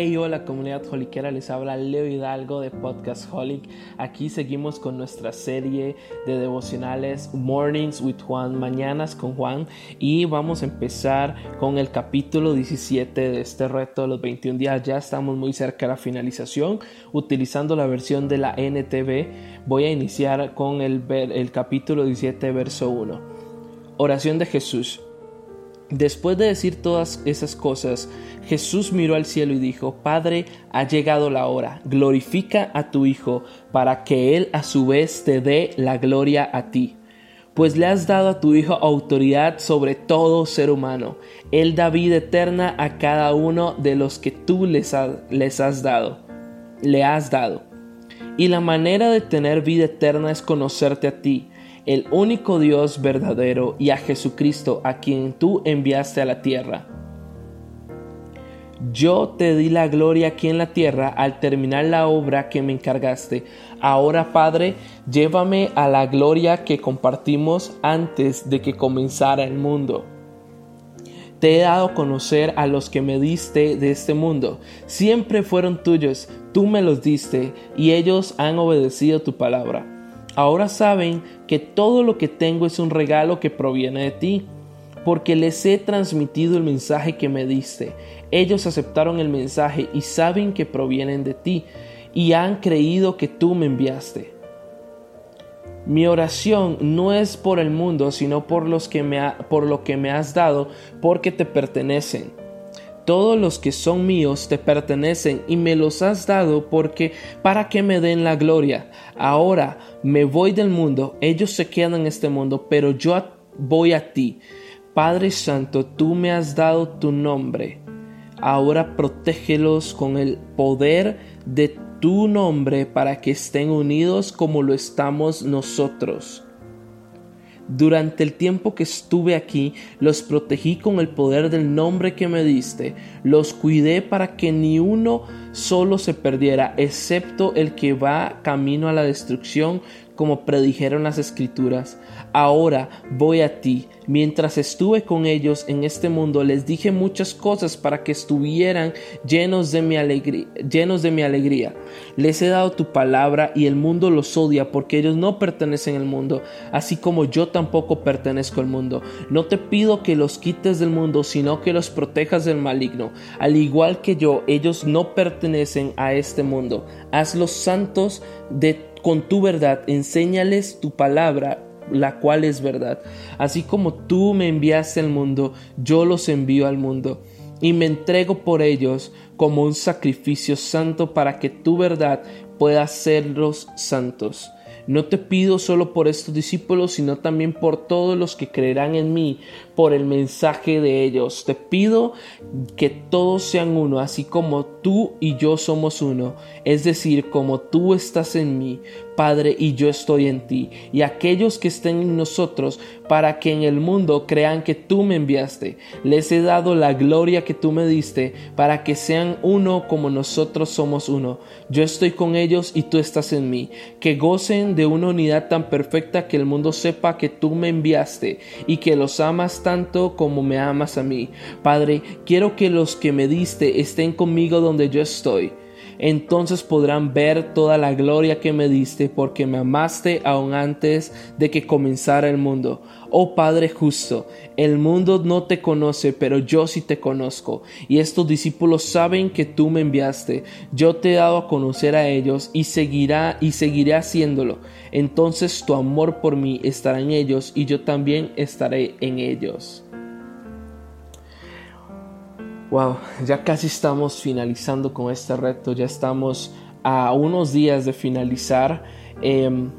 Hey, hola comunidad holiquera, les habla Leo Hidalgo de Podcast Holic. Aquí seguimos con nuestra serie de devocionales Mornings with Juan, Mañanas con Juan y vamos a empezar con el capítulo 17 de este reto de los 21 días. Ya estamos muy cerca de la finalización. Utilizando la versión de la NTV, voy a iniciar con el, el capítulo 17, verso 1. Oración de Jesús. Después de decir todas esas cosas, Jesús miró al cielo y dijo, Padre, ha llegado la hora, glorifica a tu Hijo, para que Él a su vez te dé la gloria a ti. Pues le has dado a tu Hijo autoridad sobre todo ser humano. Él da vida eterna a cada uno de los que tú les, has dado. Le has dado. Y la manera de tener vida eterna es conocerte a ti el único Dios verdadero y a Jesucristo a quien tú enviaste a la tierra. Yo te di la gloria aquí en la tierra al terminar la obra que me encargaste. Ahora, Padre, llévame a la gloria que compartimos antes de que comenzara el mundo. Te he dado a conocer a los que me diste de este mundo. Siempre fueron tuyos, tú me los diste, y ellos han obedecido tu palabra. Ahora saben que todo lo que tengo es un regalo que proviene de ti, porque les he transmitido el mensaje que me diste. Ellos aceptaron el mensaje y saben que provienen de ti, y han creído que tú me enviaste. Mi oración no es por el mundo, sino por, los que me por lo que me has dado, porque te pertenecen todos los que son míos te pertenecen y me los has dado porque para que me den la gloria. Ahora me voy del mundo, ellos se quedan en este mundo, pero yo voy a ti. Padre Santo, tú me has dado tu nombre. Ahora protégelos con el poder de tu nombre para que estén unidos como lo estamos nosotros. Durante el tiempo que estuve aquí, los protegí con el poder del nombre que me diste, los cuidé para que ni uno solo se perdiera, excepto el que va camino a la destrucción, como predijeron las escrituras. Ahora voy a ti. Mientras estuve con ellos en este mundo, les dije muchas cosas para que estuvieran llenos de mi alegría. Les he dado tu palabra y el mundo los odia porque ellos no pertenecen al mundo, así como yo tampoco pertenezco al mundo. No te pido que los quites del mundo, sino que los protejas del maligno. Al igual que yo, ellos no pertenecen a este mundo. Hazlos santos de con tu verdad, enséñales tu palabra la cual es verdad. Así como tú me enviaste al mundo, yo los envío al mundo y me entrego por ellos como un sacrificio santo para que tu verdad pueda hacerlos santos. No te pido solo por estos discípulos, sino también por todos los que creerán en mí, por el mensaje de ellos. Te pido que todos sean uno, así como tú y yo somos uno, es decir, como tú estás en mí, Padre, y yo estoy en ti, y aquellos que estén en nosotros, para que en el mundo crean que tú me enviaste. Les he dado la gloria que tú me diste, para que sean uno como nosotros somos uno. Yo estoy con ellos y tú estás en mí. Que gocen de una unidad tan perfecta que el mundo sepa que tú me enviaste y que los amas tanto como me amas a mí. Padre, quiero que los que me diste estén conmigo donde yo estoy entonces podrán ver toda la gloria que me diste porque me amaste aún antes de que comenzara el mundo. Oh Padre justo, el mundo no te conoce, pero yo sí te conozco, y estos discípulos saben que tú me enviaste. Yo te he dado a conocer a ellos y seguirá y seguiré haciéndolo. Entonces tu amor por mí estará en ellos y yo también estaré en ellos. Wow, ya casi estamos finalizando con este reto, ya estamos a unos días de finalizar. Em,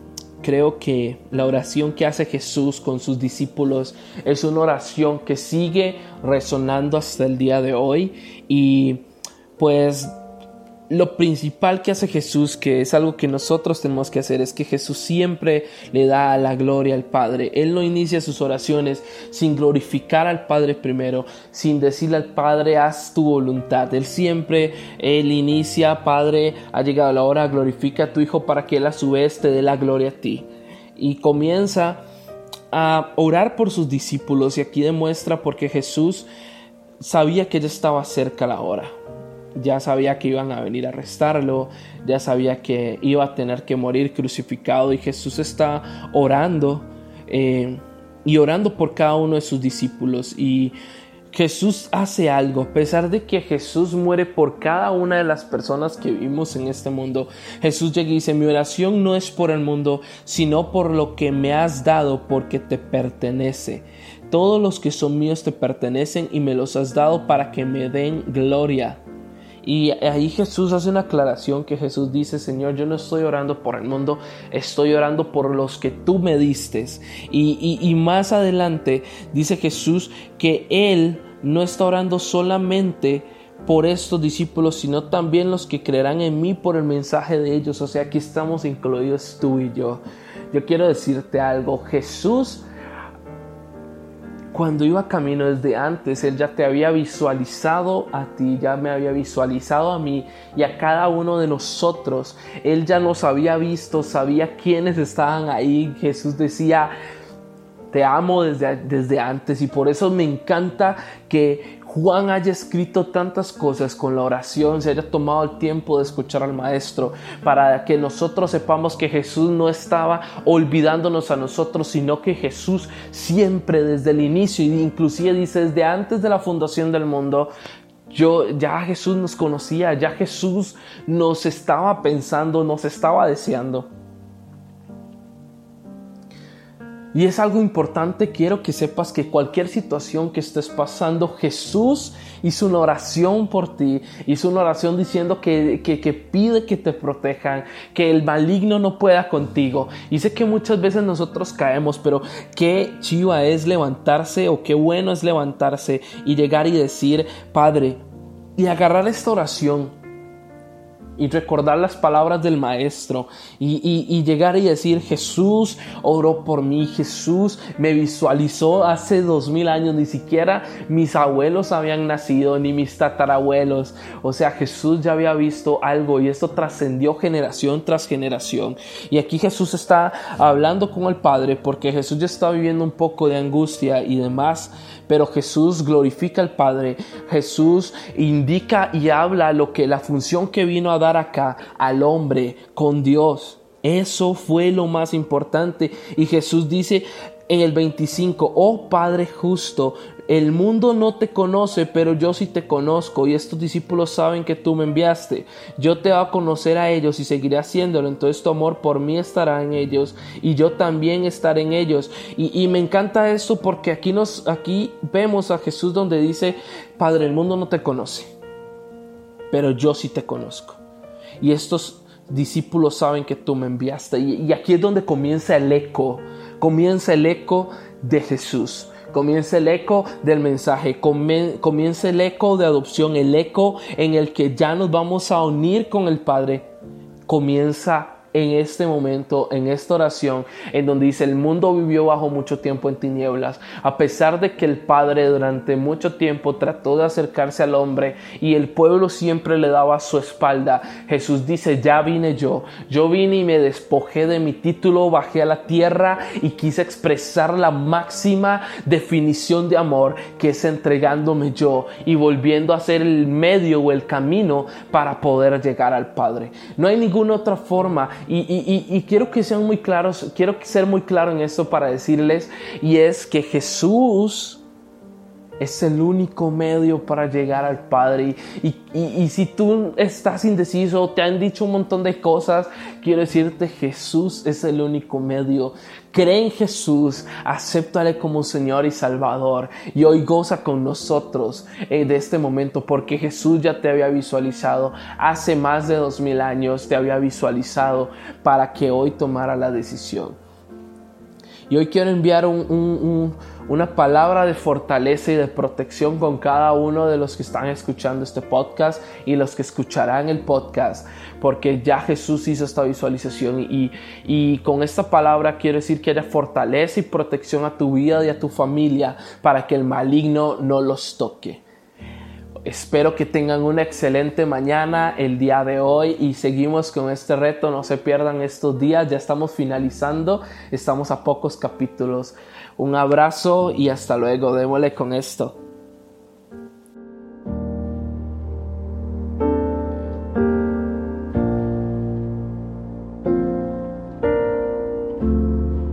creo que la oración que hace Jesús con sus discípulos es una oración que sigue resonando hasta el día de hoy y pues lo principal que hace Jesús, que es algo que nosotros tenemos que hacer, es que Jesús siempre le da la gloria al Padre. Él no inicia sus oraciones sin glorificar al Padre primero, sin decirle al Padre, haz tu voluntad. Él siempre, Él inicia, Padre, ha llegado la hora, glorifica a tu Hijo para que Él a su vez te dé la gloria a ti. Y comienza a orar por sus discípulos y aquí demuestra porque Jesús sabía que ya estaba cerca la hora ya sabía que iban a venir a arrestarlo, ya sabía que iba a tener que morir crucificado y Jesús está orando eh, y orando por cada uno de sus discípulos y Jesús hace algo, a pesar de que Jesús muere por cada una de las personas que vivimos en este mundo. Jesús llega y dice, mi oración no es por el mundo, sino por lo que me has dado, porque te pertenece. Todos los que son míos te pertenecen y me los has dado para que me den gloria. Y ahí Jesús hace una aclaración que Jesús dice, Señor, yo no estoy orando por el mundo, estoy orando por los que tú me diste. Y, y más adelante dice Jesús que Él no está orando solamente por estos discípulos, sino también los que creerán en mí por el mensaje de ellos. O sea, aquí estamos incluidos tú y yo. Yo quiero decirte algo, Jesús cuando iba camino desde antes, Él ya te había visualizado a ti, ya me había visualizado a mí y a cada uno de nosotros. Él ya nos había visto, sabía quiénes estaban ahí. Jesús decía, te amo desde, desde antes y por eso me encanta que Juan haya escrito tantas cosas con la oración, se haya tomado el tiempo de escuchar al Maestro, para que nosotros sepamos que Jesús no estaba olvidándonos a nosotros, sino que Jesús siempre desde el inicio, inclusive dice desde antes de la fundación del mundo, yo ya Jesús nos conocía, ya Jesús nos estaba pensando, nos estaba deseando. Y es algo importante, quiero que sepas que cualquier situación que estés pasando, Jesús hizo una oración por ti, hizo una oración diciendo que, que, pide que te protejan, que el maligno no pueda contigo. Y sé que muchas veces nosotros caemos, pero qué chiva es levantarse o qué bueno es levantarse y llegar y decir, Padre, y agarrar esta oración y recordar las palabras del maestro y, llegar y decir Jesús oró por mí, Jesús me visualizó hace dos mil años, ni siquiera mis abuelos habían nacido, ni mis tatarabuelos, o sea Jesús ya había visto algo y esto trascendió generación tras generación. Y aquí Jesús está hablando con el Padre porque Jesús ya está viviendo un poco de angustia y demás, pero Jesús glorifica al Padre, Jesús indica y habla lo que la función que vino a dar acá al hombre con Dios. Eso fue lo más importante. Y Jesús dice en el 25, oh Padre justo, el mundo no te conoce, pero yo sí te conozco y estos discípulos saben que tú me enviaste. Yo te voy a conocer a ellos y seguiré haciéndolo. Entonces tu amor por mí estará en ellos y yo también estaré en ellos. Y, me encanta esto porque aquí, nos, aquí vemos a Jesús donde dice, Padre, el mundo no te conoce, pero yo sí te conozco y estos discípulos saben que tú me enviaste. Y, aquí es donde comienza el eco, comienza el eco de Jesús. Comienza el eco del mensaje, comienza el eco de adopción, el eco en el que ya nos vamos a unir con el Padre. Comienza en este momento, en esta oración, en donde dice, el mundo vivió bajo mucho tiempo en tinieblas, a pesar de que el Padre durante mucho tiempo trató de acercarse al hombre y el pueblo siempre le daba su espalda, Jesús dice, ya vine yo, yo vine y me despojé de mi título, bajé a la tierra y quise expresar la máxima definición de amor que es entregándome yo y volviendo a ser el medio o el camino para poder llegar al Padre. No hay ninguna otra forma y, quiero que sean muy claros, quiero ser muy claro en esto para decirles, y es que Jesús es el único medio para llegar al Padre. Y, y, si tú estás indeciso, te han dicho un montón de cosas, quiero decirte, Jesús es el único medio. Cree en Jesús, acéptale como Señor y Salvador. Y hoy goza con nosotros eh, de este momento, porque Jesús ya te había visualizado. Hace más de dos mil años te había visualizado para que hoy tomara la decisión. Y hoy quiero enviar un una palabra de fortaleza y de protección con cada uno de los que están escuchando este podcast y los que escucharán el podcast, porque ya Jesús hizo esta visualización y, y con esta palabra quiero decir que haya fortaleza y protección a tu vida y a tu familia para que el maligno no los toque. Espero que tengan una excelente mañana el día de hoy y seguimos con este reto. No se pierdan estos días, ya estamos finalizando, estamos a pocos capítulos. Un abrazo y hasta luego. Démosle con esto.